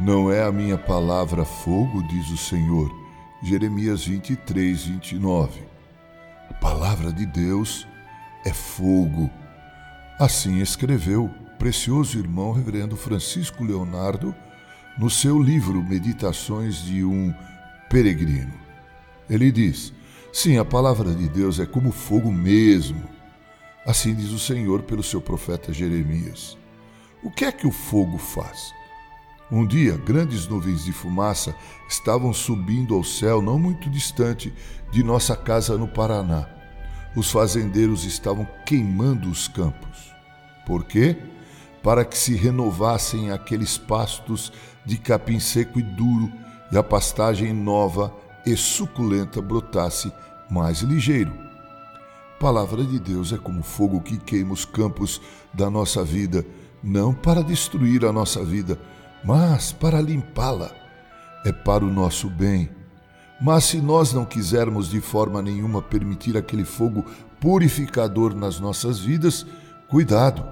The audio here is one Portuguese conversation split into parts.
Não é a minha palavra fogo, diz o Senhor. Jeremias 23, 29. A palavra de Deus é fogo. Assim escreveu o precioso irmão reverendo Francisco Leonardo no seu livro Meditações de um Peregrino. Ele diz: Sim, a palavra de Deus é como fogo mesmo. Assim diz o Senhor pelo seu profeta Jeremias. O que é que o fogo faz? Um dia, grandes nuvens de fumaça estavam subindo ao céu não muito distante de nossa casa no Paraná. Os fazendeiros estavam queimando os campos. Por quê? Para que se renovassem aqueles pastos de capim seco e duro e a pastagem nova e suculenta brotasse mais ligeiro. Palavra de Deus é como fogo que queima os campos da nossa vida, não para destruir a nossa vida, mas para limpá-la. É para o nosso bem. Mas se nós não quisermos de forma nenhuma permitir aquele fogo purificador nas nossas vidas, cuidado,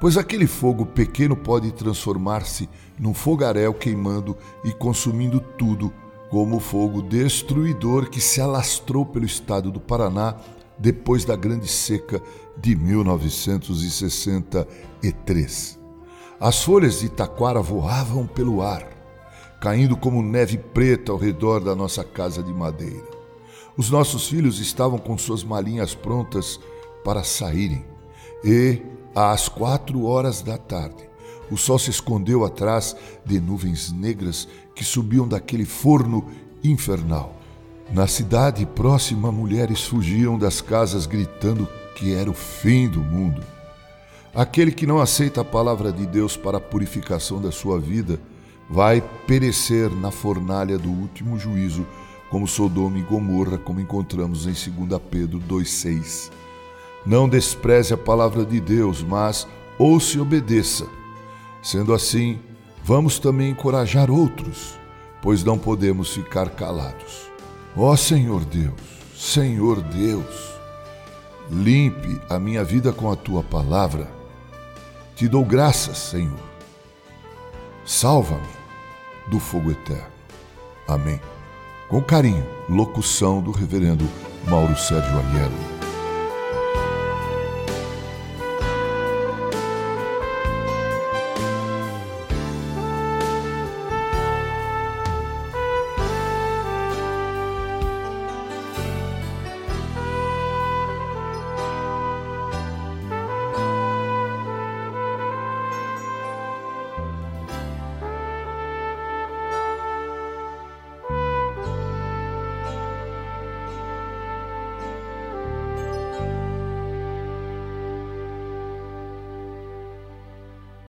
pois aquele fogo pequeno pode transformar-se num fogaréu queimando e consumindo tudo, como o fogo destruidor que se alastrou pelo estado do Paraná depois da grande seca de 1963. As folhas de taquara voavam pelo ar, caindo como neve preta ao redor da nossa casa de madeira. Os nossos filhos estavam com suas malinhas prontas para saírem, e, às quatro horas da tarde, o sol se escondeu atrás de nuvens negras que subiam daquele forno infernal. Na cidade próxima, mulheres fugiam das casas gritando que era o fim do mundo. Aquele que não aceita a palavra de Deus para a purificação da sua vida vai perecer na fornalha do último juízo, como Sodoma e Gomorra, como encontramos em 2 Pedro 2,6. Não despreze a palavra de Deus, mas ouça e obedeça. Sendo assim, vamos também encorajar outros, pois não podemos ficar calados. Ó Senhor Deus, Senhor Deus, limpe a minha vida com a tua palavra te dou graças, Senhor. Salva-me do fogo eterno. Amém. Com carinho, locução do reverendo Mauro Sérgio Aiello.